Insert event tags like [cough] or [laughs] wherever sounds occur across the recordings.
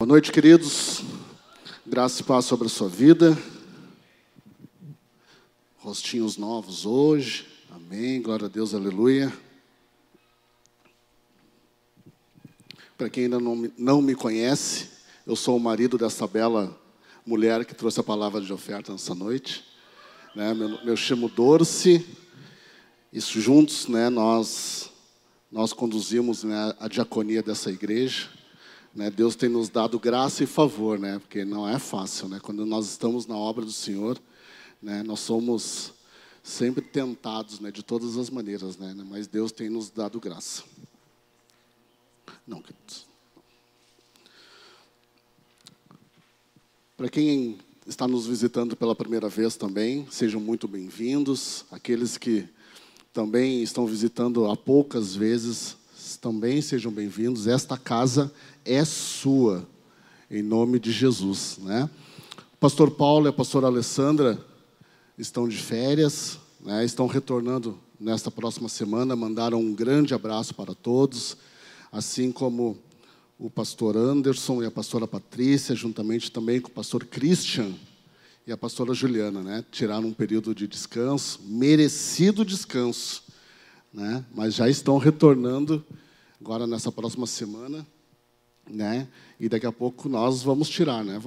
Boa noite, queridos. Graça e paz sobre a sua vida. Rostinhos novos hoje. Amém. Glória a Deus, aleluia. Para quem ainda não me, conhece, eu sou o marido dessa bela mulher que trouxe a palavra de oferta nessa noite. Né? Meu, meu chamo Dorce. Isso juntos, né? Nós nós conduzimos né, a diaconia dessa igreja. Né, Deus tem nos dado graça e favor, né, porque não é fácil. Né, quando nós estamos na obra do Senhor, né, nós somos sempre tentados né, de todas as maneiras, né, mas Deus tem nos dado graça. Não, queridos. Para quem está nos visitando pela primeira vez também, sejam muito bem-vindos. Aqueles que também estão visitando há poucas vezes, também sejam bem-vindos. Esta casa é sua, em nome de Jesus. Né? O pastor Paulo e a pastora Alessandra estão de férias, né? estão retornando nesta próxima semana, mandaram um grande abraço para todos, assim como o pastor Anderson e a pastora Patrícia, juntamente também com o pastor Christian e a pastora Juliana, né? Tiraram um período de descanso, merecido descanso, né? Mas já estão retornando agora nessa próxima semana, né? E daqui a pouco nós vamos tirar, né,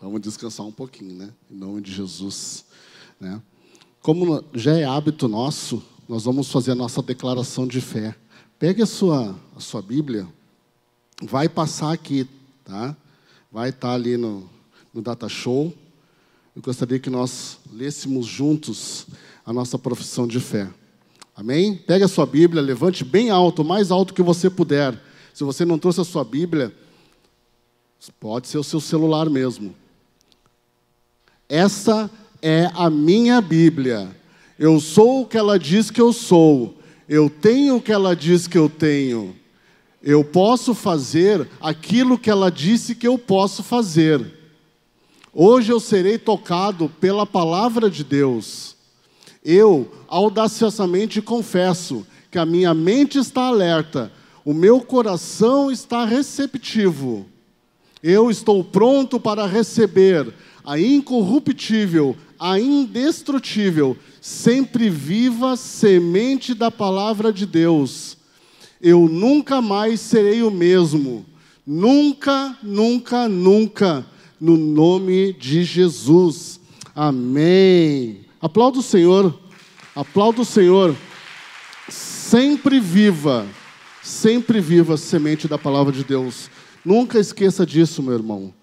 Vamos descansar um pouquinho, né? Em nome de Jesus, né? Como já é hábito nosso, nós vamos fazer a nossa declaração de fé. Pegue a sua, a sua Bíblia, vai passar aqui, tá? Vai estar ali no, no Data Show. Eu gostaria que nós lêssemos juntos a nossa profissão de fé. Amém? Pegue a sua Bíblia, levante bem alto, o mais alto que você puder. Se você não trouxe a sua Bíblia, pode ser o seu celular mesmo. Essa é a minha Bíblia. Eu sou o que ela diz que eu sou. Eu tenho o que ela diz que eu tenho. Eu posso fazer aquilo que ela disse que eu posso fazer. Hoje eu serei tocado pela palavra de Deus. Eu audaciosamente confesso que a minha mente está alerta, o meu coração está receptivo. Eu estou pronto para receber a incorruptível, a indestrutível, sempre viva semente da palavra de Deus. Eu nunca mais serei o mesmo. Nunca, nunca, nunca, no nome de Jesus. Amém. Aplauda o Senhor, aplauda o Senhor. Sempre viva, sempre viva a semente da palavra de Deus. Nunca esqueça disso, meu irmão.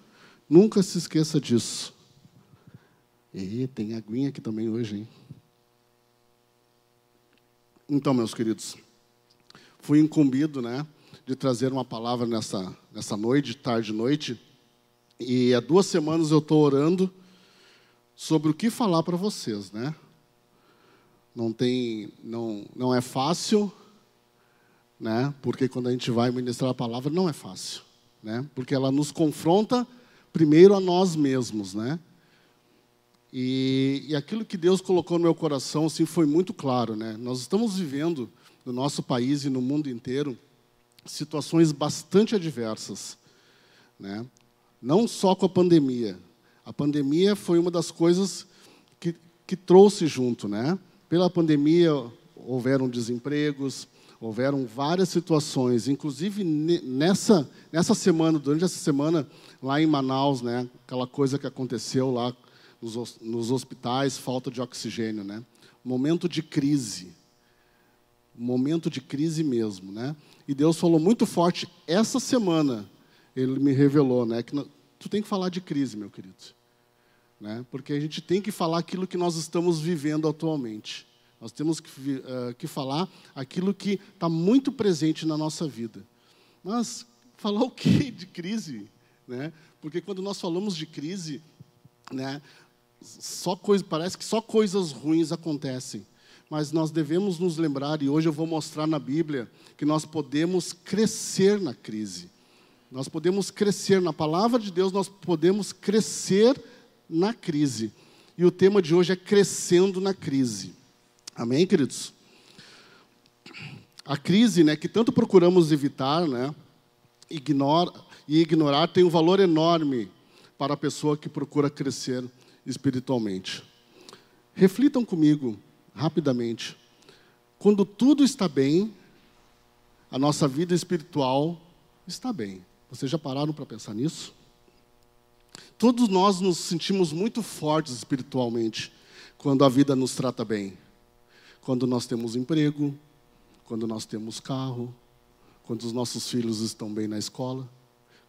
Nunca se esqueça disso. E tem aguinha aqui também hoje, hein? Então, meus queridos, fui incumbido, né, de trazer uma palavra nessa, nessa noite, tarde e noite. E há duas semanas eu estou orando sobre o que falar para vocês, né? Não tem, não, não é fácil, né? Porque quando a gente vai ministrar a palavra não é fácil, né? Porque ela nos confronta primeiro a nós mesmos, né? E, e aquilo que Deus colocou no meu coração, assim, foi muito claro, né? Nós estamos vivendo no nosso país e no mundo inteiro situações bastante adversas, né? Não só com a pandemia, a pandemia foi uma das coisas que, que trouxe junto, né? Pela pandemia houveram desempregos, houveram várias situações, inclusive nessa nessa semana, durante essa semana lá em Manaus, né? Aquela coisa que aconteceu lá nos, nos hospitais, falta de oxigênio, né? Momento de crise, momento de crise mesmo, né? E Deus falou muito forte essa semana. Ele me revelou, né? Que tu tem que falar de crise, meu querido né? porque a gente tem que falar aquilo que nós estamos vivendo atualmente. Nós temos que, uh, que falar aquilo que está muito presente na nossa vida. Mas falar o que [laughs] de crise? Né? Porque quando nós falamos de crise, né, só coisa, parece que só coisas ruins acontecem. Mas nós devemos nos lembrar, e hoje eu vou mostrar na Bíblia, que nós podemos crescer na crise. Nós podemos crescer, na palavra de Deus, nós podemos crescer na crise. E o tema de hoje é crescendo na crise. Amém, queridos? A crise, né, que tanto procuramos evitar, né, ignora, e ignorar tem um valor enorme para a pessoa que procura crescer espiritualmente. Reflitam comigo rapidamente. Quando tudo está bem, a nossa vida espiritual está bem. Vocês já pararam para pensar nisso? Todos nós nos sentimos muito fortes espiritualmente quando a vida nos trata bem. Quando nós temos emprego, quando nós temos carro, quando os nossos filhos estão bem na escola.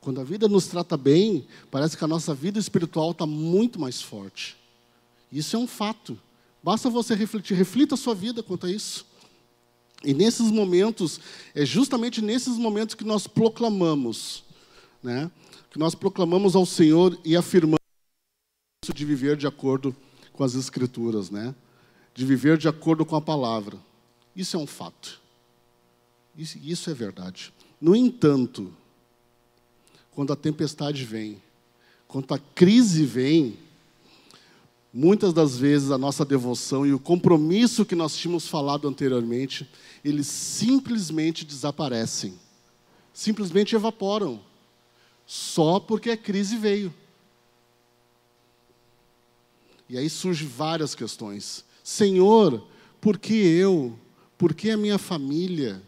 Quando a vida nos trata bem, parece que a nossa vida espiritual está muito mais forte. Isso é um fato. Basta você refletir, reflita a sua vida quanto a isso. E nesses momentos, é justamente nesses momentos que nós proclamamos, né? Que nós proclamamos ao Senhor e afirmamos de viver de acordo com as Escrituras, né? De viver de acordo com a palavra. Isso é um fato. Isso, isso é verdade. No entanto, quando a tempestade vem, quando a crise vem, muitas das vezes a nossa devoção e o compromisso que nós tínhamos falado anteriormente, eles simplesmente desaparecem, simplesmente evaporam, só porque a crise veio. E aí surgem várias questões. Senhor, por que eu? Por que a minha família?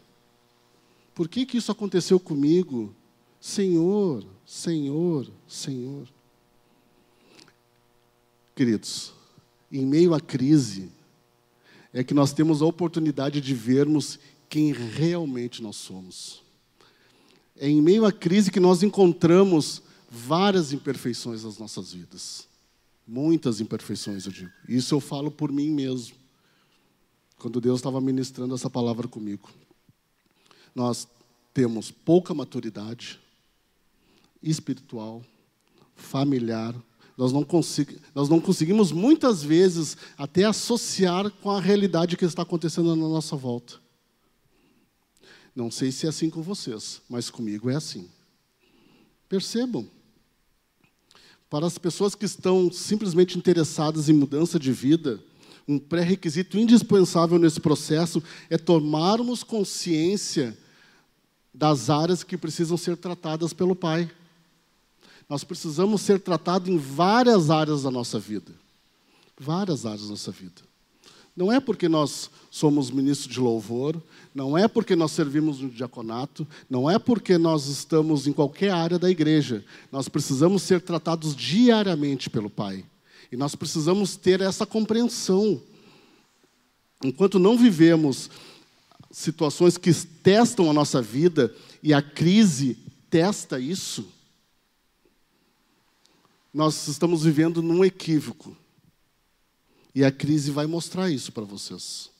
Por que, que isso aconteceu comigo? Senhor, Senhor, Senhor. Queridos, em meio à crise, é que nós temos a oportunidade de vermos quem realmente nós somos. É em meio à crise que nós encontramos várias imperfeições nas nossas vidas. Muitas imperfeições, eu digo. Isso eu falo por mim mesmo. Quando Deus estava ministrando essa palavra comigo nós temos pouca maturidade espiritual, familiar. Nós não, consegui, nós não conseguimos muitas vezes até associar com a realidade que está acontecendo na nossa volta. Não sei se é assim com vocês, mas comigo é assim. Percebam. Para as pessoas que estão simplesmente interessadas em mudança de vida, um pré-requisito indispensável nesse processo é tomarmos consciência das áreas que precisam ser tratadas pelo Pai. Nós precisamos ser tratados em várias áreas da nossa vida. Várias áreas da nossa vida. Não é porque nós somos ministros de louvor, não é porque nós servimos no diaconato, não é porque nós estamos em qualquer área da igreja. Nós precisamos ser tratados diariamente pelo Pai. E nós precisamos ter essa compreensão. Enquanto não vivemos situações que testam a nossa vida e a crise testa isso, nós estamos vivendo num equívoco. E a crise vai mostrar isso para vocês.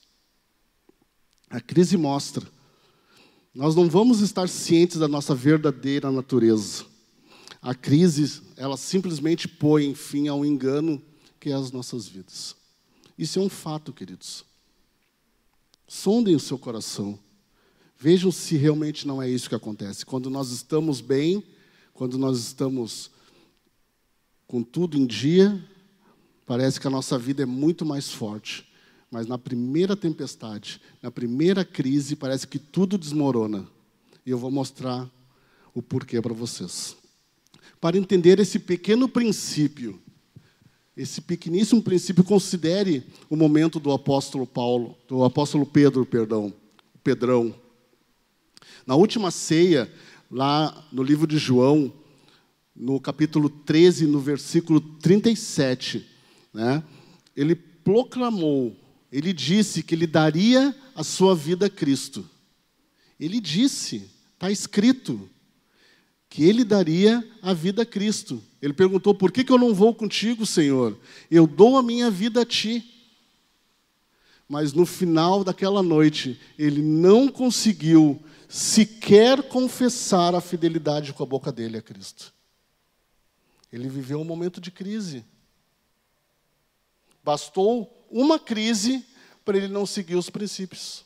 A crise mostra. Nós não vamos estar cientes da nossa verdadeira natureza. A crise, ela simplesmente põe fim ao engano que é as nossas vidas. Isso é um fato, queridos. Sondem o seu coração. Vejam se realmente não é isso que acontece. Quando nós estamos bem, quando nós estamos com tudo em dia, parece que a nossa vida é muito mais forte. Mas na primeira tempestade, na primeira crise, parece que tudo desmorona. E eu vou mostrar o porquê para vocês. Para entender esse pequeno princípio esse pequeníssimo princípio, considere o momento do apóstolo Paulo, do apóstolo Pedro, perdão, Pedrão. Na última ceia, lá no livro de João, no capítulo 13, no versículo 37, né, ele proclamou, ele disse que ele daria a sua vida a Cristo. Ele disse, está escrito, que ele daria a vida a Cristo. Ele perguntou: Por que, que eu não vou contigo, Senhor? Eu dou a minha vida a ti. Mas no final daquela noite, ele não conseguiu sequer confessar a fidelidade com a boca dele a Cristo. Ele viveu um momento de crise. Bastou uma crise para ele não seguir os princípios.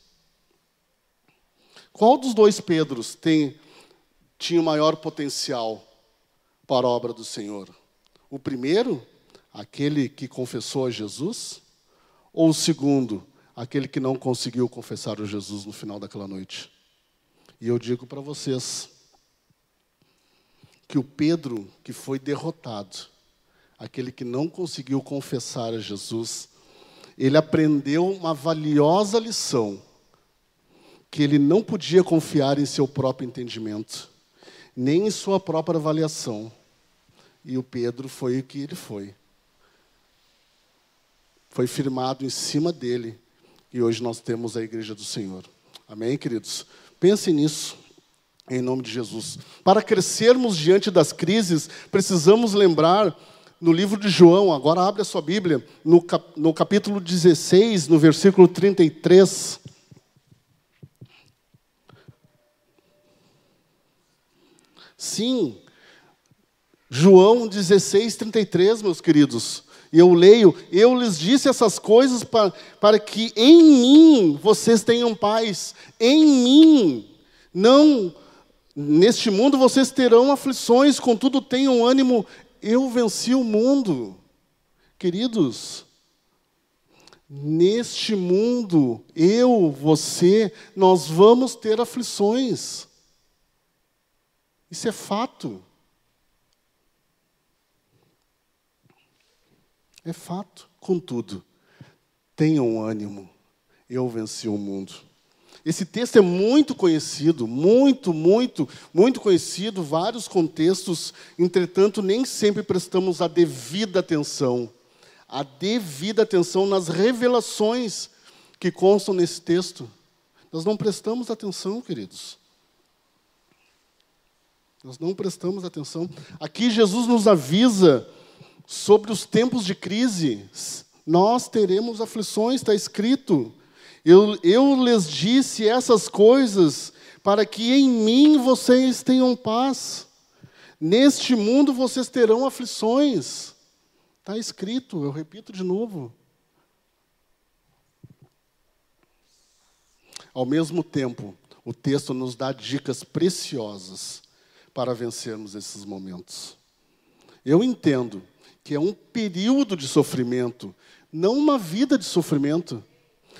Qual dos dois Pedros tem tinha o maior potencial para a obra do Senhor? O primeiro, aquele que confessou a Jesus? Ou o segundo, aquele que não conseguiu confessar o Jesus no final daquela noite? E eu digo para vocês, que o Pedro, que foi derrotado, aquele que não conseguiu confessar a Jesus, ele aprendeu uma valiosa lição, que ele não podia confiar em seu próprio entendimento, nem em sua própria avaliação. E o Pedro foi o que ele foi. Foi firmado em cima dele. E hoje nós temos a igreja do Senhor. Amém, queridos? Pensem nisso, em nome de Jesus. Para crescermos diante das crises, precisamos lembrar no livro de João, agora abre a sua Bíblia, no, cap, no capítulo 16, no versículo 33. Sim, João 16, 33, meus queridos. E eu leio, eu lhes disse essas coisas para, para que em mim vocês tenham paz. Em mim, não neste mundo vocês terão aflições, contudo tenham ânimo, eu venci o mundo. Queridos, neste mundo, eu, você, nós vamos ter aflições. Isso é fato. É fato. Contudo, tenham ânimo. Eu venci o mundo. Esse texto é muito conhecido, muito, muito, muito conhecido, vários contextos, entretanto, nem sempre prestamos a devida atenção. A devida atenção nas revelações que constam nesse texto. Nós não prestamos atenção, queridos. Nós não prestamos atenção. Aqui Jesus nos avisa sobre os tempos de crise. Nós teremos aflições, está escrito. Eu, eu lhes disse essas coisas para que em mim vocês tenham paz. Neste mundo vocês terão aflições. Está escrito, eu repito de novo. Ao mesmo tempo, o texto nos dá dicas preciosas para vencermos esses momentos. Eu entendo que é um período de sofrimento, não uma vida de sofrimento.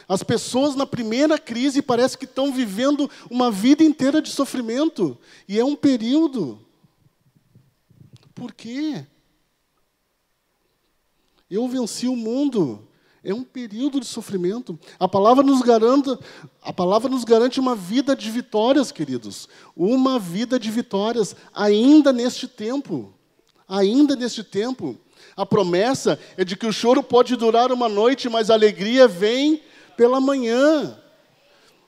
As pessoas na primeira crise parece que estão vivendo uma vida inteira de sofrimento. E é um período. Por quê? Eu venci o mundo. É um período de sofrimento. A palavra nos garante, a palavra nos garante uma vida de vitórias, queridos. Uma vida de vitórias ainda neste tempo. Ainda neste tempo. A promessa é de que o choro pode durar uma noite, mas a alegria vem pela manhã.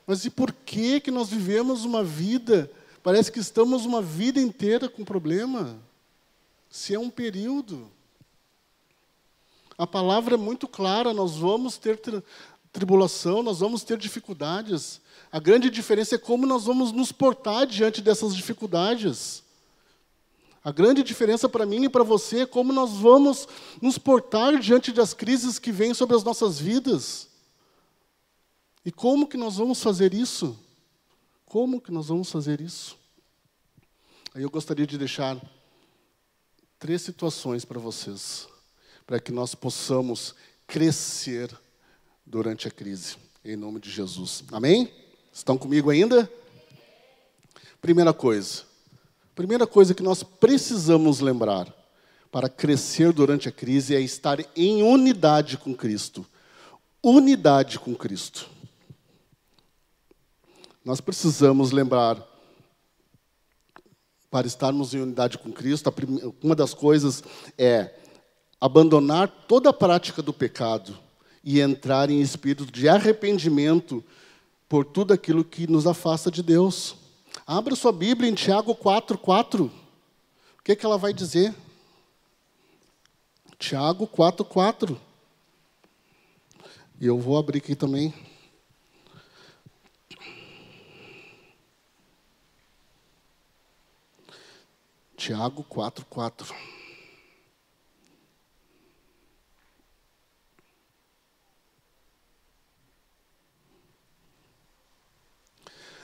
Mas e por que que nós vivemos uma vida, parece que estamos uma vida inteira com problema? Se é um período. A palavra é muito clara, nós vamos ter tribulação, nós vamos ter dificuldades. A grande diferença é como nós vamos nos portar diante dessas dificuldades. A grande diferença para mim e para você é como nós vamos nos portar diante das crises que vêm sobre as nossas vidas. E como que nós vamos fazer isso? Como que nós vamos fazer isso? Aí eu gostaria de deixar três situações para vocês, para que nós possamos crescer durante a crise, em nome de Jesus. Amém? Estão comigo ainda? Primeira coisa. Primeira coisa que nós precisamos lembrar para crescer durante a crise é estar em unidade com Cristo. Unidade com Cristo. Nós precisamos lembrar, para estarmos em unidade com Cristo, uma das coisas é abandonar toda a prática do pecado e entrar em espírito de arrependimento por tudo aquilo que nos afasta de Deus. Abra sua Bíblia em Tiago 4, 4. O que, é que ela vai dizer? Tiago 4, 4. E eu vou abrir aqui também. Tiago 4, 4.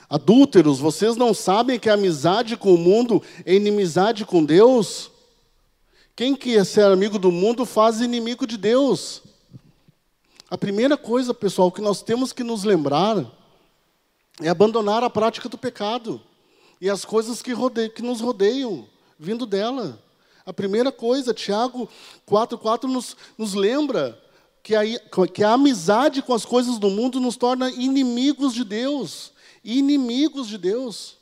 Adúlteros, vocês não sabem que a amizade com o mundo é inimizade com Deus? Quem quer ser amigo do mundo faz inimigo de Deus. A primeira coisa, pessoal, que nós temos que nos lembrar é abandonar a prática do pecado e as coisas que, que nos rodeiam. Vindo dela. A primeira coisa, Tiago 4,4 nos, nos lembra que a, que a amizade com as coisas do mundo nos torna inimigos de Deus. Inimigos de Deus.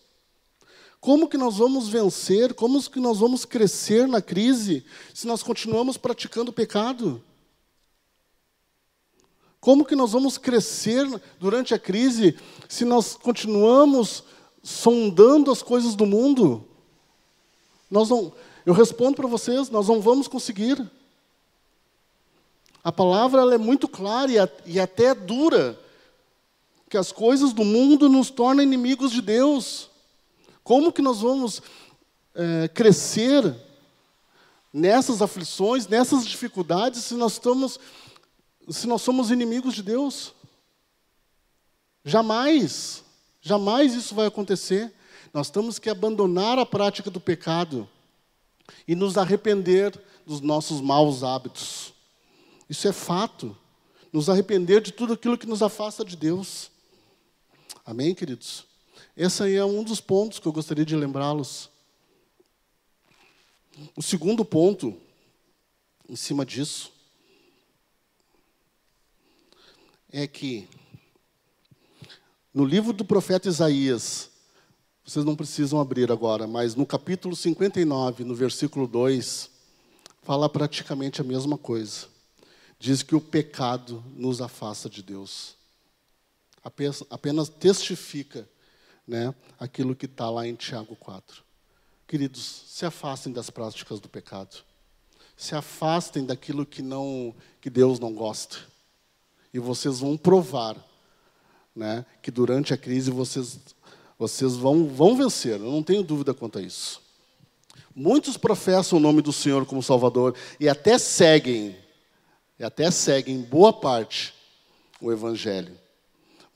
Como que nós vamos vencer, como que nós vamos crescer na crise se nós continuamos praticando o pecado? Como que nós vamos crescer durante a crise se nós continuamos sondando as coisas do mundo? Nós não, eu respondo para vocês, nós não vamos conseguir. A palavra é muito clara e, e até dura, que as coisas do mundo nos tornam inimigos de Deus. Como que nós vamos é, crescer nessas aflições, nessas dificuldades, se nós estamos, se nós somos inimigos de Deus? Jamais, jamais isso vai acontecer. Nós temos que abandonar a prática do pecado e nos arrepender dos nossos maus hábitos. Isso é fato. Nos arrepender de tudo aquilo que nos afasta de Deus. Amém, queridos? Esse aí é um dos pontos que eu gostaria de lembrá-los. O segundo ponto, em cima disso, é que no livro do profeta Isaías, vocês não precisam abrir agora, mas no capítulo 59, no versículo 2, fala praticamente a mesma coisa. Diz que o pecado nos afasta de Deus. Apenas testifica né, aquilo que está lá em Tiago 4. Queridos, se afastem das práticas do pecado. Se afastem daquilo que não que Deus não gosta. E vocês vão provar, né, que durante a crise vocês vocês vão vão vencer. Eu não tenho dúvida quanto a isso. Muitos professam o nome do Senhor como Salvador e até seguem, e até seguem boa parte o evangelho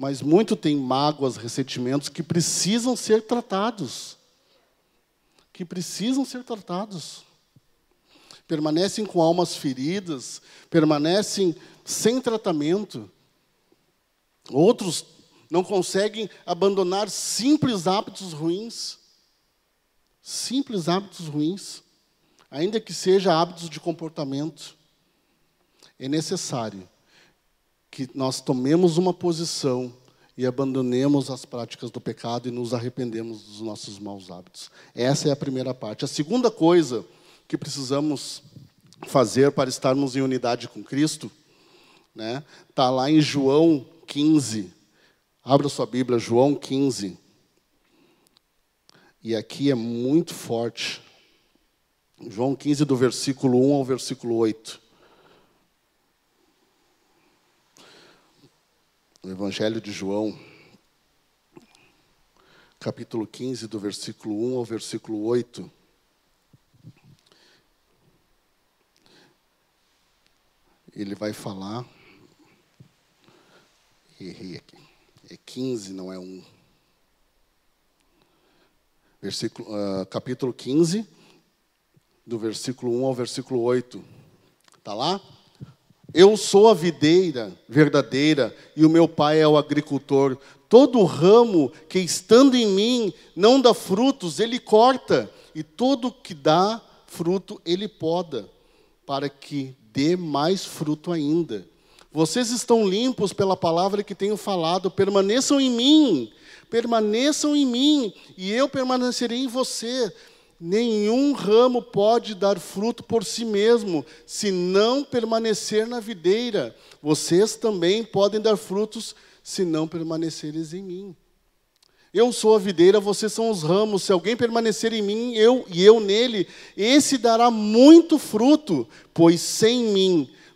mas muito tem mágoas, ressentimentos que precisam ser tratados. Que precisam ser tratados. Permanecem com almas feridas, permanecem sem tratamento. Outros não conseguem abandonar simples hábitos ruins. Simples hábitos ruins, ainda que seja hábitos de comportamento. É necessário que nós tomemos uma posição e abandonemos as práticas do pecado e nos arrependemos dos nossos maus hábitos. Essa é a primeira parte. A segunda coisa que precisamos fazer para estarmos em unidade com Cristo, né, está lá em João 15. Abra sua Bíblia, João 15. E aqui é muito forte. João 15, do versículo 1 ao versículo 8. no Evangelho de João, capítulo 15, do versículo 1 ao versículo 8. Ele vai falar. Errei aqui. É 15, não é 1. Versículo, uh, capítulo 15, do versículo 1 ao versículo 8. Está lá? Eu sou a videira verdadeira e o meu pai é o agricultor. Todo ramo que estando em mim não dá frutos, ele corta, e todo que dá fruto, ele poda, para que dê mais fruto ainda. Vocês estão limpos pela palavra que tenho falado, permaneçam em mim, permaneçam em mim, e eu permanecerei em você. Nenhum ramo pode dar fruto por si mesmo, se não permanecer na videira. Vocês também podem dar frutos, se não permaneceres em mim. Eu sou a videira, vocês são os ramos. Se alguém permanecer em mim, eu e eu nele, esse dará muito fruto, pois sem mim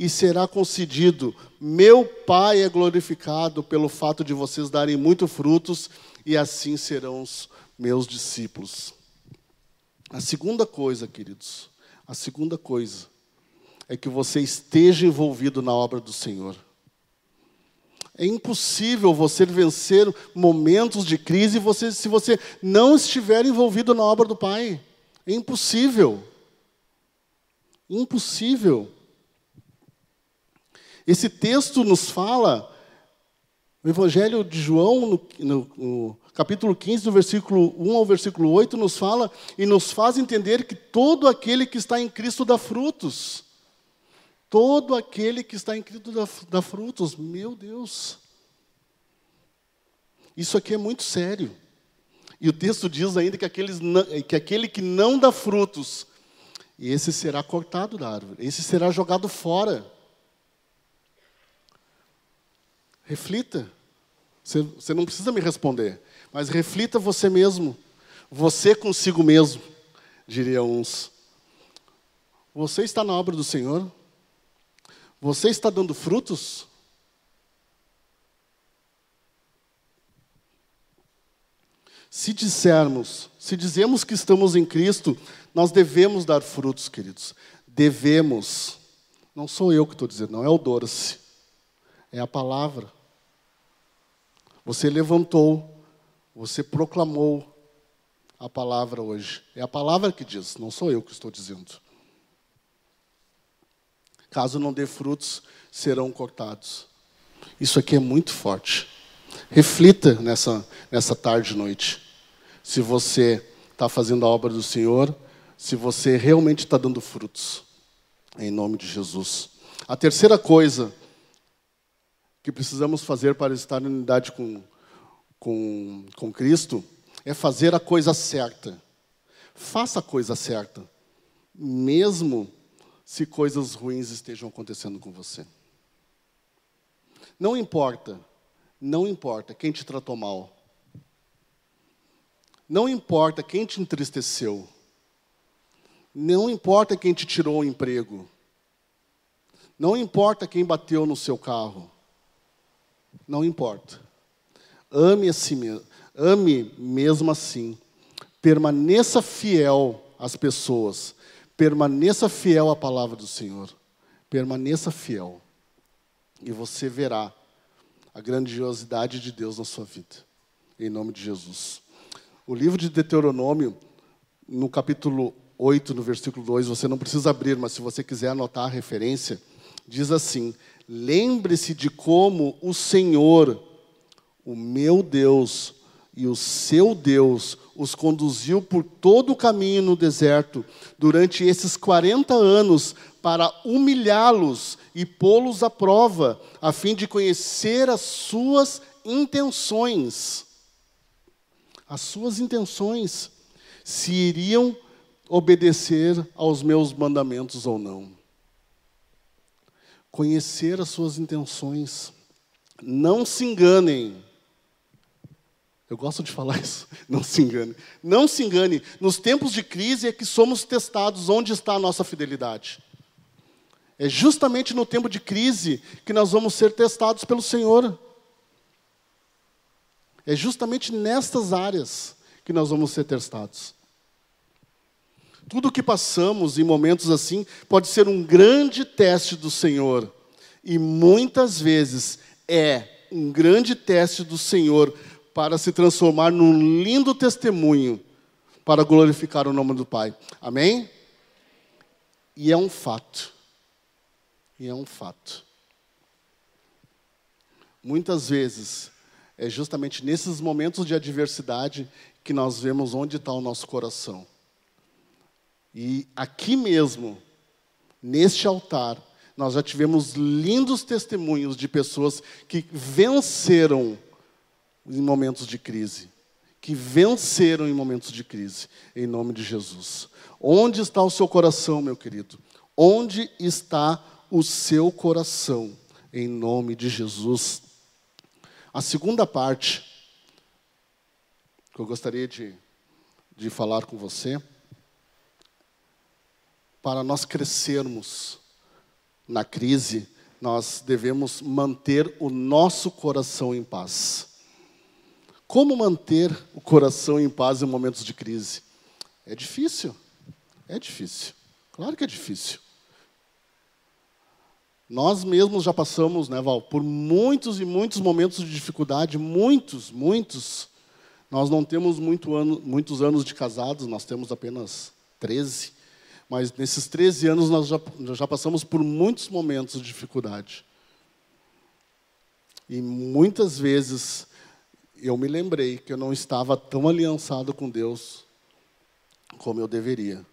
e será concedido. Meu Pai é glorificado pelo fato de vocês darem muito frutos e assim serão os meus discípulos. A segunda coisa, queridos, a segunda coisa é que você esteja envolvido na obra do Senhor. É impossível você vencer momentos de crise você, se você não estiver envolvido na obra do Pai. É impossível. Impossível. Esse texto nos fala, o Evangelho de João, no, no, no capítulo 15, do versículo 1 ao versículo 8, nos fala e nos faz entender que todo aquele que está em Cristo dá frutos. Todo aquele que está em Cristo dá, dá frutos. Meu Deus. Isso aqui é muito sério. E o texto diz ainda que, aqueles que aquele que não dá frutos, esse será cortado da árvore, esse será jogado fora. Reflita. Você, você não precisa me responder, mas reflita você mesmo. Você consigo mesmo, diria uns. Você está na obra do Senhor? Você está dando frutos? Se dissermos, se dizemos que estamos em Cristo, nós devemos dar frutos, queridos. Devemos. Não sou eu que estou dizendo, não é o Dorce. É a palavra. Você levantou, você proclamou a palavra hoje. É a palavra que diz, não sou eu que estou dizendo. Caso não dê frutos, serão cortados. Isso aqui é muito forte. Reflita nessa, nessa tarde e noite. Se você está fazendo a obra do Senhor, se você realmente está dando frutos. Em nome de Jesus. A terceira coisa que precisamos fazer para estar em unidade com, com, com Cristo é fazer a coisa certa. Faça a coisa certa, mesmo se coisas ruins estejam acontecendo com você. Não importa, não importa quem te tratou mal. Não importa quem te entristeceu. Não importa quem te tirou o emprego. Não importa quem bateu no seu carro. Não importa. Ame a si mesmo. Ame mesmo assim. Permaneça fiel às pessoas Permaneça fiel à palavra do Senhor. Permaneça fiel. E você verá a grandiosidade de Deus na sua vida. Em nome de Jesus. O livro de Deuteronômio, no capítulo 8, no versículo 2, você não precisa abrir, mas se você quiser anotar a referência, diz assim: Lembre-se de como o Senhor, o meu Deus, e o seu Deus os conduziu por todo o caminho no deserto durante esses 40 anos para humilhá-los e pô-los à prova, a fim de conhecer as suas intenções. As suas intenções, se iriam obedecer aos meus mandamentos ou não. Conhecer as suas intenções. Não se enganem. Eu gosto de falar [laughs] isso, não se engane. Não se engane, nos tempos de crise é que somos testados onde está a nossa fidelidade. É justamente no tempo de crise que nós vamos ser testados pelo Senhor. É justamente nestas áreas que nós vamos ser testados. Tudo que passamos em momentos assim pode ser um grande teste do Senhor. E muitas vezes é um grande teste do Senhor para se transformar num lindo testemunho para glorificar o nome do Pai. Amém? E é um fato. E é um fato. Muitas vezes, é justamente nesses momentos de adversidade que nós vemos onde está o nosso coração. E aqui mesmo, neste altar, nós já tivemos lindos testemunhos de pessoas que venceram em momentos de crise, que venceram em momentos de crise, em nome de Jesus. Onde está o seu coração, meu querido? Onde está o seu coração, em nome de Jesus? A segunda parte que eu gostaria de, de falar com você, para nós crescermos na crise, nós devemos manter o nosso coração em paz. Como manter o coração em paz em momentos de crise? É difícil. É difícil. Claro que é difícil. Nós mesmos já passamos, né, Val, por muitos e muitos momentos de dificuldade, muitos, muitos. Nós não temos muito ano, muitos anos de casados, nós temos apenas 13. Mas nesses 13 anos nós já, já passamos por muitos momentos de dificuldade. E muitas vezes eu me lembrei que eu não estava tão aliançado com Deus como eu deveria.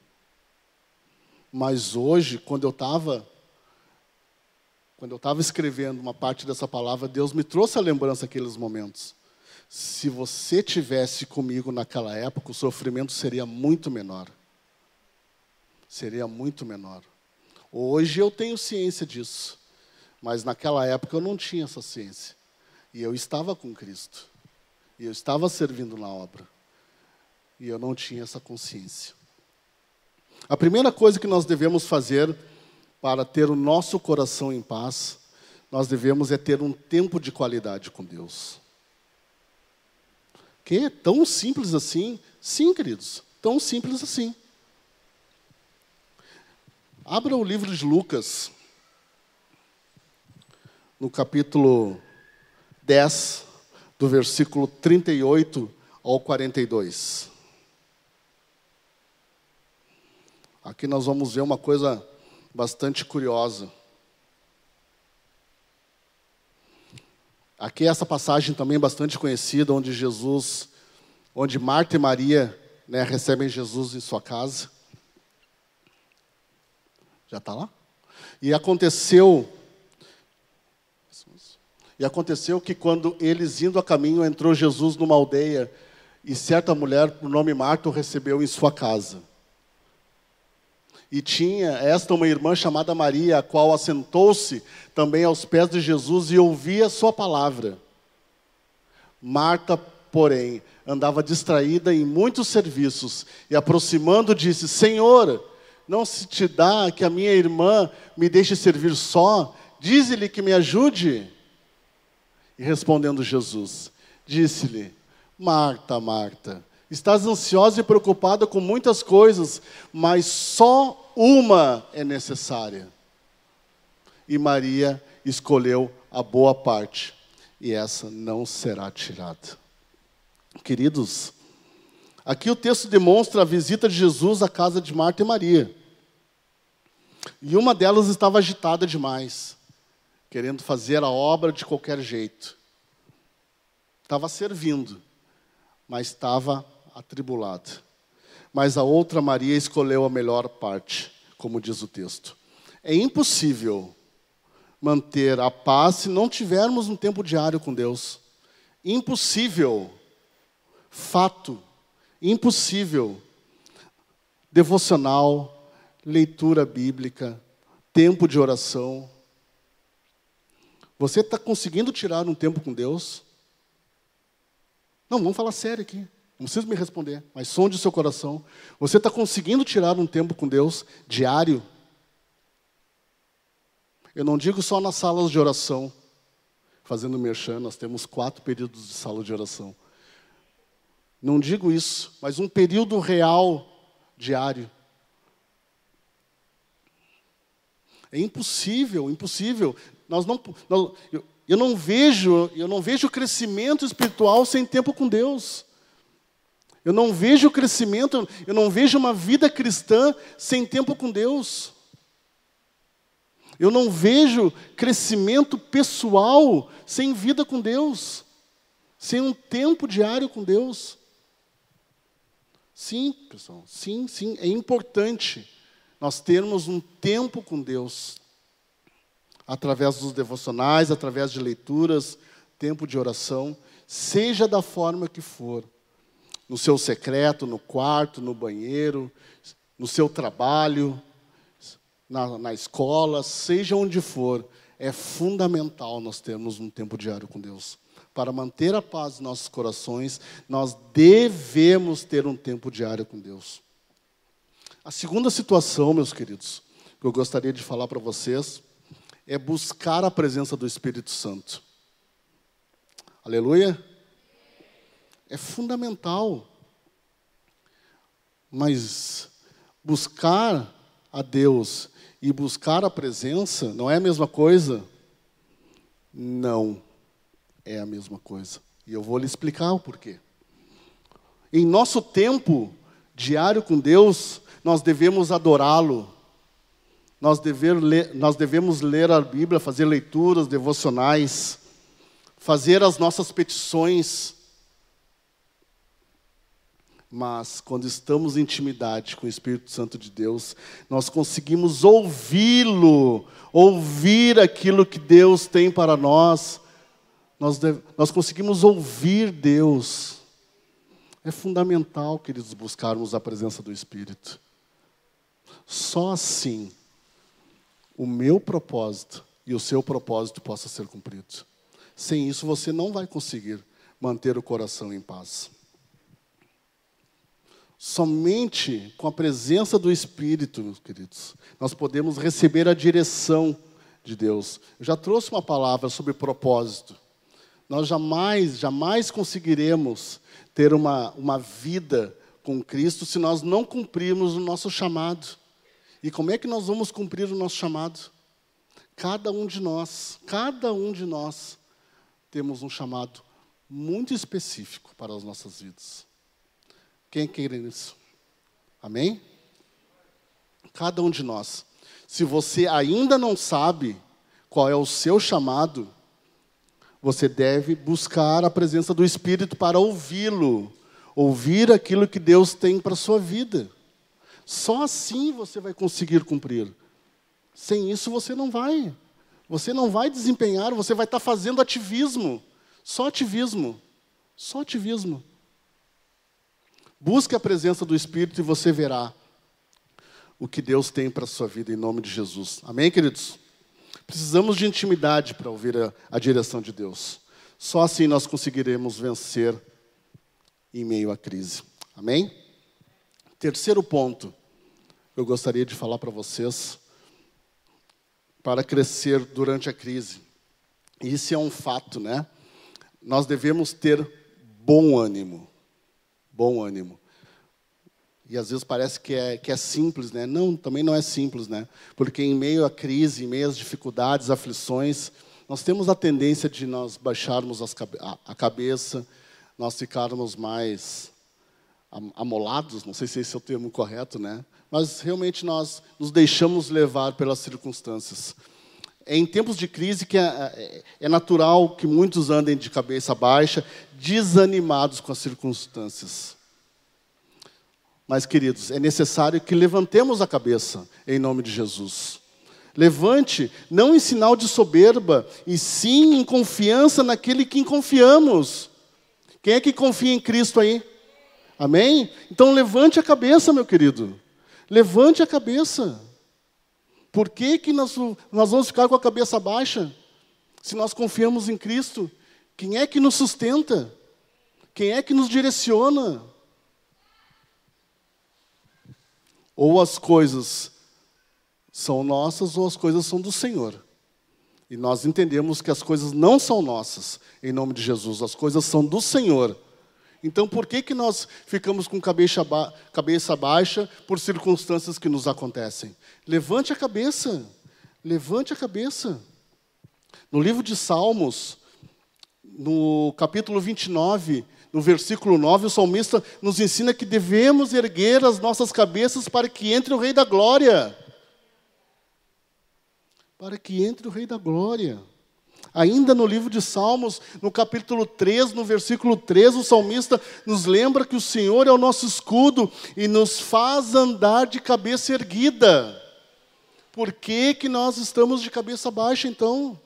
Mas hoje, quando eu estava quando eu estava escrevendo uma parte dessa palavra, Deus me trouxe a lembrança daqueles momentos. Se você tivesse comigo naquela época, o sofrimento seria muito menor. Seria muito menor. Hoje eu tenho ciência disso, mas naquela época eu não tinha essa ciência. E eu estava com Cristo. E eu estava servindo na obra. E eu não tinha essa consciência. A primeira coisa que nós devemos fazer para ter o nosso coração em paz, nós devemos é ter um tempo de qualidade com Deus. Que é tão simples assim? Sim, queridos, tão simples assim. Abra o livro de Lucas, no capítulo 10, do versículo 38 ao 42. Aqui nós vamos ver uma coisa bastante curiosa. Aqui essa passagem também bastante conhecida, onde Jesus, onde Marta e Maria né, recebem Jesus em sua casa. Já está lá? E aconteceu. E aconteceu que quando eles indo a caminho, entrou Jesus numa aldeia e certa mulher, por nome Marta, o recebeu em sua casa. E tinha esta uma irmã chamada Maria, a qual assentou-se também aos pés de Jesus e ouvia sua palavra. Marta, porém, andava distraída em muitos serviços e, aproximando, disse: Senhor, não se te dá que a minha irmã me deixe servir só? Dize-lhe que me ajude. E respondendo Jesus, disse-lhe: Marta, Marta, Estás ansiosa e preocupada com muitas coisas, mas só uma é necessária. E Maria escolheu a boa parte, e essa não será tirada. Queridos, aqui o texto demonstra a visita de Jesus à casa de Marta e Maria. E uma delas estava agitada demais, querendo fazer a obra de qualquer jeito. Estava servindo, mas estava atribulada. Mas a outra Maria escolheu a melhor parte, como diz o texto. É impossível manter a paz se não tivermos um tempo diário com Deus. Impossível. Fato. Impossível. Devocional, leitura bíblica, tempo de oração. Você está conseguindo tirar um tempo com Deus? Não, vamos falar sério aqui. Não precisa me responder, mas sonde o seu coração. Você está conseguindo tirar um tempo com Deus diário? Eu não digo só nas salas de oração. Fazendo merchan, nós temos quatro períodos de sala de oração. Não digo isso, mas um período real diário. É impossível, impossível. Nós não, nós, eu, eu não vejo, eu não vejo crescimento espiritual sem tempo com Deus. Eu não vejo crescimento, eu não vejo uma vida cristã sem tempo com Deus. Eu não vejo crescimento pessoal sem vida com Deus, sem um tempo diário com Deus. Sim, pessoal, sim, sim, é importante nós termos um tempo com Deus, através dos devocionais, através de leituras, tempo de oração, seja da forma que for no seu secreto, no quarto, no banheiro, no seu trabalho, na, na escola, seja onde for, é fundamental nós termos um tempo diário com Deus. Para manter a paz nos nossos corações, nós devemos ter um tempo diário com Deus. A segunda situação, meus queridos, que eu gostaria de falar para vocês, é buscar a presença do Espírito Santo. Aleluia? é fundamental. Mas buscar a Deus e buscar a presença não é a mesma coisa? Não é a mesma coisa. E eu vou lhe explicar o porquê. Em nosso tempo diário com Deus, nós devemos adorá-lo, nós, nós devemos ler a Bíblia, fazer leituras devocionais, fazer as nossas petições. Mas quando estamos em intimidade com o Espírito Santo de Deus, nós conseguimos ouvi-lo, ouvir aquilo que Deus tem para nós. Nós, nós conseguimos ouvir Deus. É fundamental, queridos, buscarmos a presença do Espírito. Só assim o meu propósito e o seu propósito possa ser cumprido. Sem isso, você não vai conseguir manter o coração em paz. Somente com a presença do Espírito, meus queridos, nós podemos receber a direção de Deus. Eu já trouxe uma palavra sobre propósito. Nós jamais, jamais conseguiremos ter uma, uma vida com Cristo se nós não cumprirmos o nosso chamado. E como é que nós vamos cumprir o nosso chamado? Cada um de nós, cada um de nós, temos um chamado muito específico para as nossas vidas. Quem quer nisso? Amém? Cada um de nós. Se você ainda não sabe qual é o seu chamado, você deve buscar a presença do Espírito para ouvi-lo, ouvir aquilo que Deus tem para a sua vida. Só assim você vai conseguir cumprir. Sem isso você não vai. Você não vai desempenhar, você vai estar fazendo ativismo. Só ativismo. Só ativismo. Busque a presença do Espírito e você verá o que Deus tem para a sua vida em nome de Jesus. Amém, queridos? Precisamos de intimidade para ouvir a, a direção de Deus. Só assim nós conseguiremos vencer em meio à crise. Amém? Terceiro ponto, eu gostaria de falar para vocês, para crescer durante a crise. Isso é um fato, né? Nós devemos ter bom ânimo. Bom ânimo. E às vezes parece que é, que é simples, né? Não, também não é simples, né? Porque em meio à crise, em meio às dificuldades, aflições, nós temos a tendência de nós baixarmos as, a, cabeça, nós ficarmos mais amolados, não sei se esse é o termo correto, né? Mas realmente nós nos deixamos levar pelas circunstâncias. É em tempos de crise que é, é, é natural que muitos andem de cabeça baixa, desanimados com as circunstâncias. Mas, queridos, é necessário que levantemos a cabeça em nome de Jesus. Levante, não em sinal de soberba, e sim em confiança naquele que confiamos. Quem é que confia em Cristo aí? Amém? Então levante a cabeça, meu querido. Levante a cabeça. Por que, que nós, nós vamos ficar com a cabeça baixa? Se nós confiamos em Cristo, quem é que nos sustenta? Quem é que nos direciona? Ou as coisas são nossas, ou as coisas são do Senhor. E nós entendemos que as coisas não são nossas, em nome de Jesus, as coisas são do Senhor. Então, por que, que nós ficamos com cabeça, ba cabeça baixa por circunstâncias que nos acontecem? Levante a cabeça, levante a cabeça. No livro de Salmos, no capítulo 29, no versículo 9, o salmista nos ensina que devemos erguer as nossas cabeças para que entre o Rei da Glória. Para que entre o Rei da Glória. Ainda no livro de Salmos, no capítulo 3, no versículo 3, o salmista nos lembra que o Senhor é o nosso escudo e nos faz andar de cabeça erguida. Por que, que nós estamos de cabeça baixa então?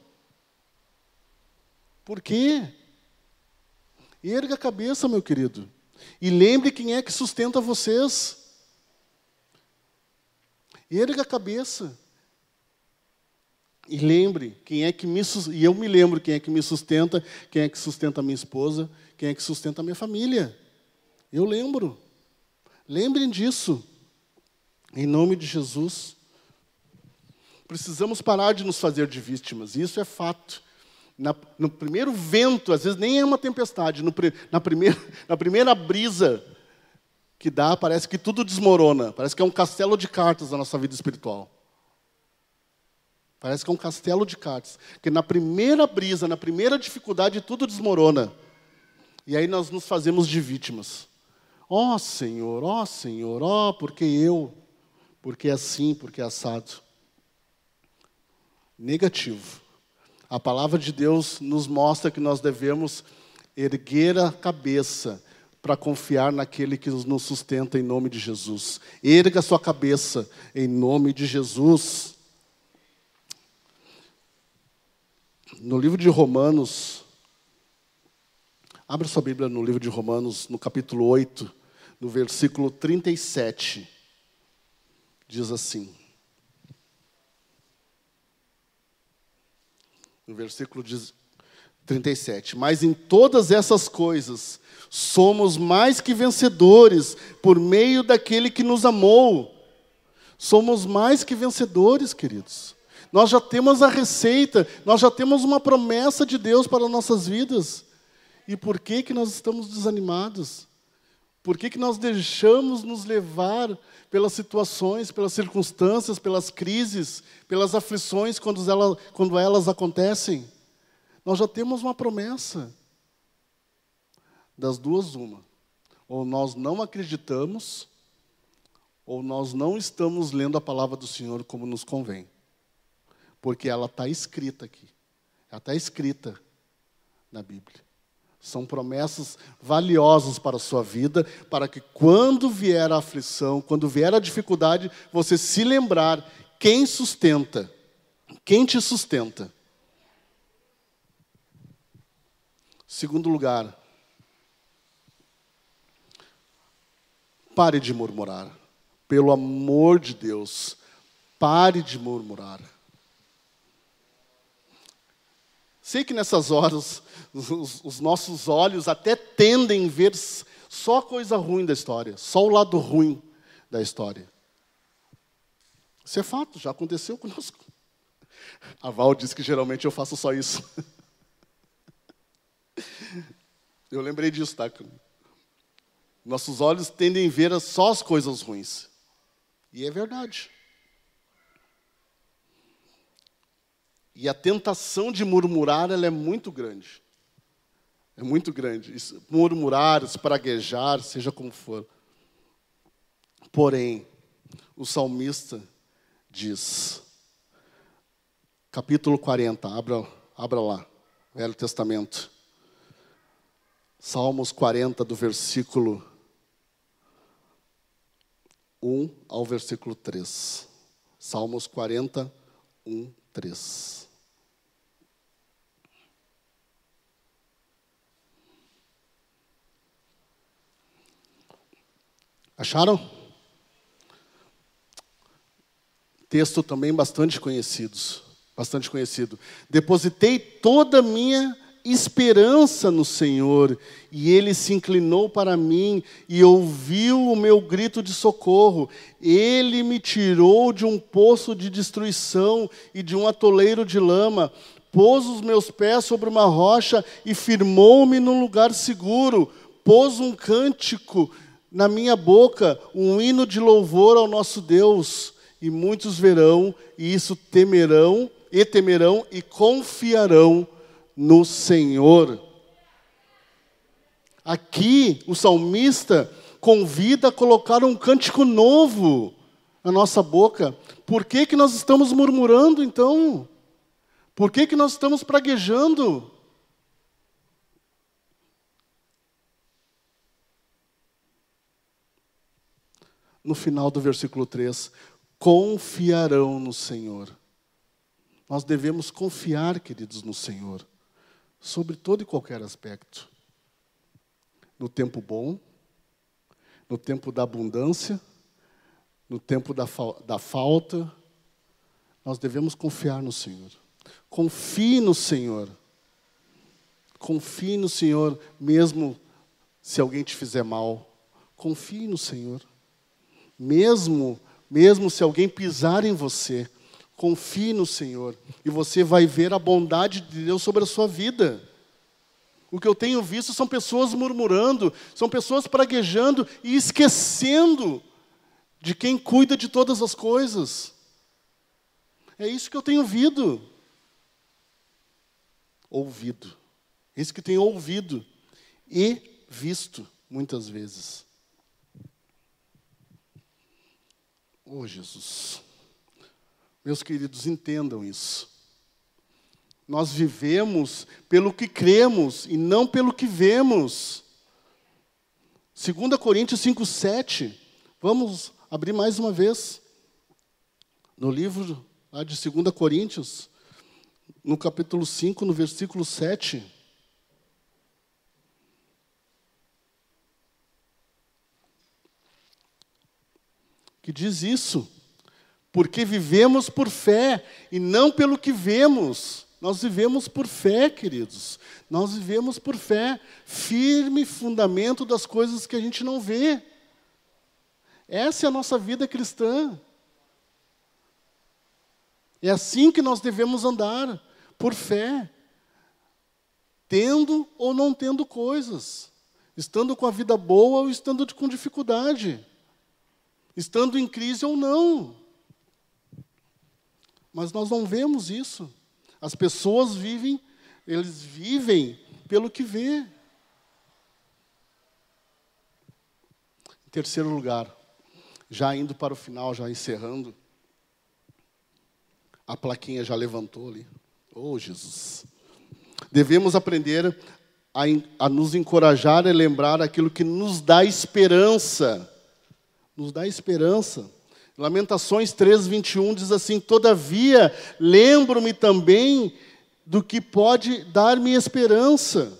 Por quê? Erga a cabeça, meu querido. E lembre quem é que sustenta vocês. Erga a cabeça. E lembre quem é que me e eu me lembro quem é que me sustenta, quem é que sustenta a minha esposa, quem é que sustenta a minha família. Eu lembro. Lembrem disso. Em nome de Jesus. Precisamos parar de nos fazer de vítimas. Isso é fato. Na, no primeiro vento, às vezes nem é uma tempestade, no, na, primeira, [laughs] na primeira brisa que dá, parece que tudo desmorona. Parece que é um castelo de cartas na nossa vida espiritual. Parece que é um castelo de cartas. Que na primeira brisa, na primeira dificuldade, tudo desmorona. E aí nós nos fazemos de vítimas. Ó oh, Senhor, ó oh, Senhor, ó, oh, porque eu, porque é assim, porque é assado. Negativo. A palavra de Deus nos mostra que nós devemos erguer a cabeça para confiar naquele que nos sustenta em nome de Jesus. Erga sua cabeça em nome de Jesus. No livro de Romanos, abra sua Bíblia no livro de Romanos, no capítulo 8, no versículo 37. Diz assim: No versículo 37. Mas em todas essas coisas, somos mais que vencedores por meio daquele que nos amou. Somos mais que vencedores, queridos. Nós já temos a receita, nós já temos uma promessa de Deus para nossas vidas. E por que, que nós estamos desanimados? Por que, que nós deixamos nos levar pelas situações, pelas circunstâncias, pelas crises, pelas aflições quando elas, quando elas acontecem? Nós já temos uma promessa. Das duas, uma. Ou nós não acreditamos, ou nós não estamos lendo a palavra do Senhor como nos convém. Porque ela está escrita aqui. Ela está escrita na Bíblia. São promessas valiosas para a sua vida, para que quando vier a aflição, quando vier a dificuldade, você se lembrar quem sustenta, quem te sustenta. Segundo lugar, pare de murmurar. Pelo amor de Deus, pare de murmurar. Sei que nessas horas [laughs] os, os, nossos olhos até tendem a ver só coisa ruim da história, só o lado ruim da história. Isso é fato, já aconteceu conosco. A Val diz que geralmente eu faço só isso. [laughs] Eu lembrei disso, tá? Nossos olhos tendem a ver só as coisas ruins. E é verdade. E a tentação de murmurar ela é muito grande. É muito grande. Murmurar, espraguejar, seja como for. Porém, o salmista diz, capítulo 40, abra, abra lá, Velho Testamento. Salmos 40, do versículo 1 ao versículo 3. Salmos 40, 1, 3. Acharam? Texto também bastante conhecido, bastante conhecido. Depositei toda a minha esperança no Senhor, e ele se inclinou para mim e ouviu o meu grito de socorro. Ele me tirou de um poço de destruição e de um atoleiro de lama, pôs os meus pés sobre uma rocha e firmou-me num lugar seguro, pôs um cântico na minha boca, um hino de louvor ao nosso Deus. E muitos verão, e isso temerão, e temerão e confiarão no Senhor. Aqui, o salmista convida a colocar um cântico novo na nossa boca. Por que, que nós estamos murmurando, então? Por que, que nós estamos praguejando? No final do versículo 3, confiarão no Senhor. Nós devemos confiar, queridos, no Senhor sobre todo e qualquer aspecto. No tempo bom, no tempo da abundância, no tempo da, fa da falta, nós devemos confiar no Senhor. Confie no Senhor. Confie no Senhor, mesmo se alguém te fizer mal. Confie no Senhor. Mesmo, mesmo se alguém pisar em você, confie no Senhor e você vai ver a bondade de Deus sobre a sua vida. O que eu tenho visto são pessoas murmurando, são pessoas praguejando e esquecendo de quem cuida de todas as coisas. É isso que eu tenho ouvido. Ouvido. É isso que tenho ouvido e visto muitas vezes. Oh, Jesus. Meus queridos, entendam isso. Nós vivemos pelo que cremos e não pelo que vemos. 2 Coríntios 5, 7. Vamos abrir mais uma vez. No livro lá de 2 Coríntios, no capítulo 5, no versículo 7. Que diz isso, porque vivemos por fé e não pelo que vemos. Nós vivemos por fé, queridos. Nós vivemos por fé, firme fundamento das coisas que a gente não vê. Essa é a nossa vida cristã. É assim que nós devemos andar, por fé, tendo ou não tendo coisas, estando com a vida boa ou estando com dificuldade, estando em crise ou não. Mas nós não vemos isso. As pessoas vivem, eles vivem pelo que vê. Em terceiro lugar, já indo para o final, já encerrando, a plaquinha já levantou ali. Oh, Jesus. Devemos aprender a, a nos encorajar e lembrar aquilo que nos dá esperança. Nos dá esperança. Lamentações 3, 21 diz assim: Todavia, lembro-me também do que pode dar-me esperança.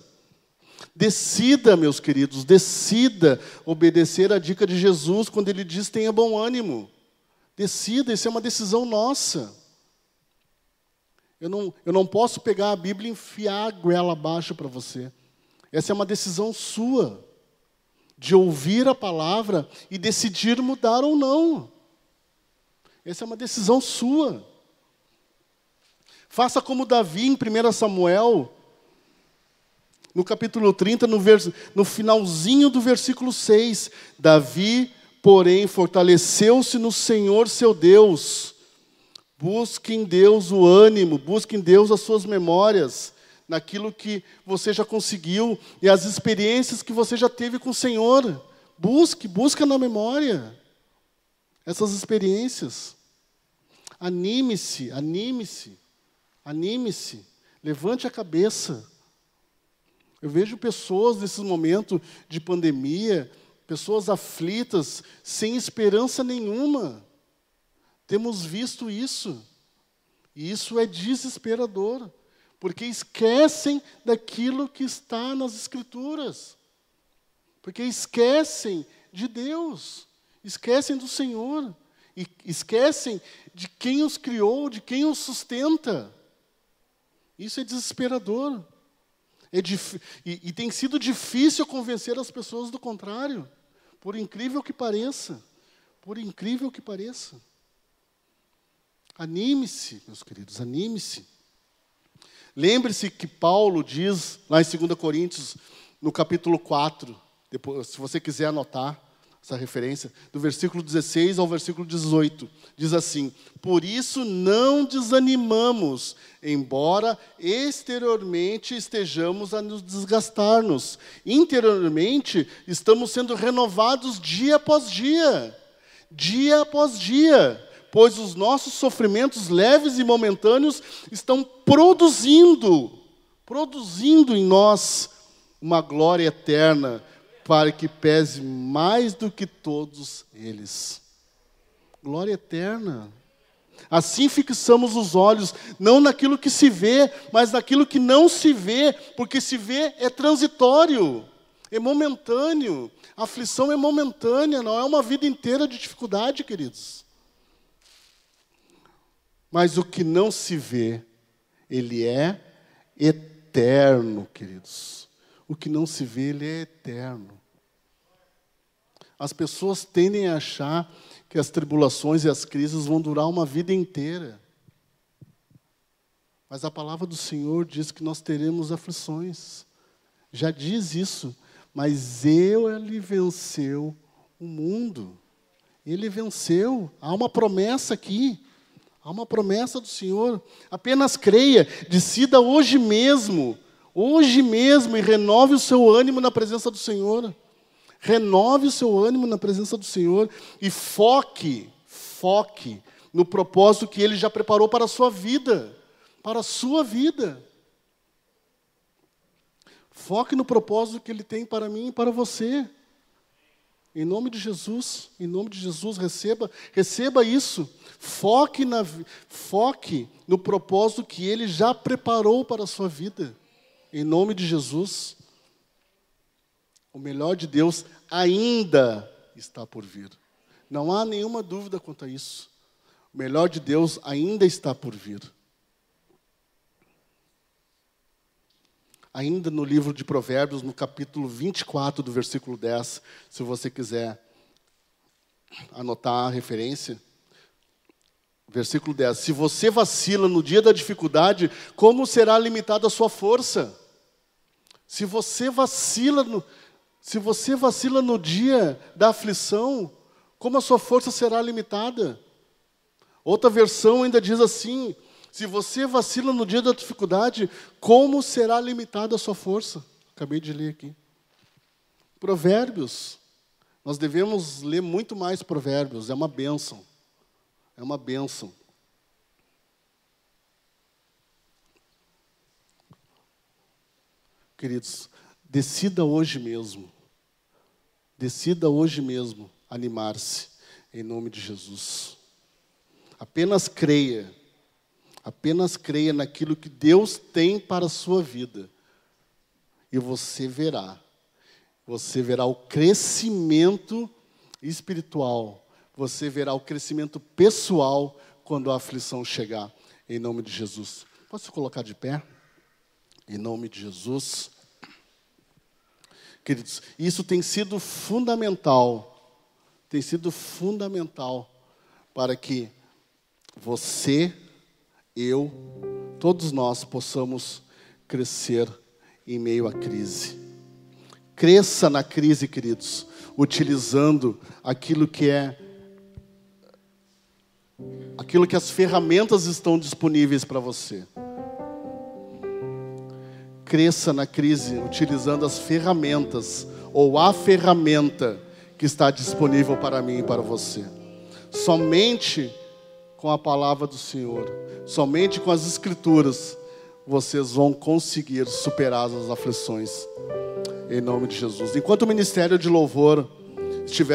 Decida, meus queridos, decida obedecer a dica de Jesus quando ele diz tenha bom ânimo. Decida, isso é uma decisão nossa. Eu não, eu não posso pegar a Bíblia e enfiar a goela abaixo para você. Essa é uma decisão sua, de ouvir a palavra e decidir mudar ou não. Essa é uma decisão sua. Faça como Davi em 1 Samuel, no capítulo 30, no, vers... no finalzinho do versículo 6. Davi, porém, fortaleceu-se no Senhor seu Deus. Busque em Deus o ânimo, busque em Deus as suas memórias, naquilo que você já conseguiu e as experiências que você já teve com o Senhor. Busque, busca na memória essas experiências. Anime-se, anime-se, anime-se, levante a cabeça. Eu vejo pessoas nesse momento de pandemia, pessoas aflitas, sem esperança nenhuma. Temos visto isso. E isso é desesperador, porque esquecem daquilo que está nas Escrituras. Porque esquecem de Deus esquecem do Senhor, e esquecem de quem os criou, de quem os sustenta. Isso é desesperador. É e, e tem sido difícil convencer as pessoas do contrário, por incrível que pareça. Por incrível que pareça. Anime-se, meus queridos, anime-se. Lembre-se que Paulo diz, lá em 2 Coríntios, no capítulo 4, depois, se você quiser anotar, essa referência, do versículo 16 ao versículo 18. Diz assim: Por isso não desanimamos, embora exteriormente estejamos a nos desgastar-nos. Interiormente estamos sendo renovados dia após dia, dia após dia, pois os nossos sofrimentos leves e momentâneos estão produzindo, produzindo em nós uma glória eterna para que pese mais do que todos eles. Glória eterna. Assim fixamos os olhos, não naquilo que se vê, mas naquilo que não se vê, porque se vê é transitório, é momentâneo. A aflição é momentânea, não é uma vida inteira de dificuldade, queridos. Mas o que não se vê, ele é eterno, queridos o que não se vê, ele é eterno. As pessoas tendem a achar que as tribulações e as crises vão durar uma vida inteira. Mas a palavra do Senhor diz que nós teremos aflições. já diz isso, mas ele venceu o mundo. Ele venceu. Há uma promessa aqui. Há uma promessa do Senhor. Apenas creia, decida hoje mesmo, hoje mesmo, e renove o seu ânimo na presença do Senhor. Renove o seu ânimo na presença do Senhor e foque, foque no propósito que Ele já preparou para a sua vida. Para a sua vida. Foque no propósito que Ele tem para mim e para você. Em nome de Jesus, em nome de Jesus, receba, receba isso. Foque, na, foque no propósito que Ele já preparou para a sua vida. Em nome de Jesus. O melhor de Deus ainda está por vir. Não há nenhuma dúvida quanto a isso. O melhor de Deus ainda está por vir. Ainda no livro de Provérbios, no capítulo 24, do versículo 10, se você quiser anotar a referência. Versículo 10: Se você vacila no dia da dificuldade, como será limitada a sua força? Se você vacila no, se você vacila no dia da aflição, como a sua força será limitada? Outra versão ainda diz assim: se você vacila no dia da dificuldade, como será limitada a sua força? Acabei de ler aqui. Provérbios. Nós devemos ler muito mais provérbios, é uma bênção. É uma bênção. Queridos, decida hoje mesmo. Decida hoje mesmo animar-se, em nome de Jesus. Apenas creia Apenas creia naquilo que Deus tem para a sua vida. E você verá. Você verá o crescimento espiritual. Você verá o crescimento pessoal quando a aflição chegar. Em nome de Jesus. Posso colocar de pé? Em nome de Jesus. Queridos, isso tem sido fundamental. Tem sido fundamental para que você eu, todos nós possamos crescer em meio à crise. Cresça na crise, queridos, utilizando aquilo que é aquilo que as ferramentas estão disponíveis para você. Cresça na crise utilizando as ferramentas ou a ferramenta que está disponível para mim e para você. Somente com a palavra do Senhor, somente com as Escrituras, vocês vão conseguir superar as aflições. Em nome de Jesus. Enquanto o ministério de louvor estiver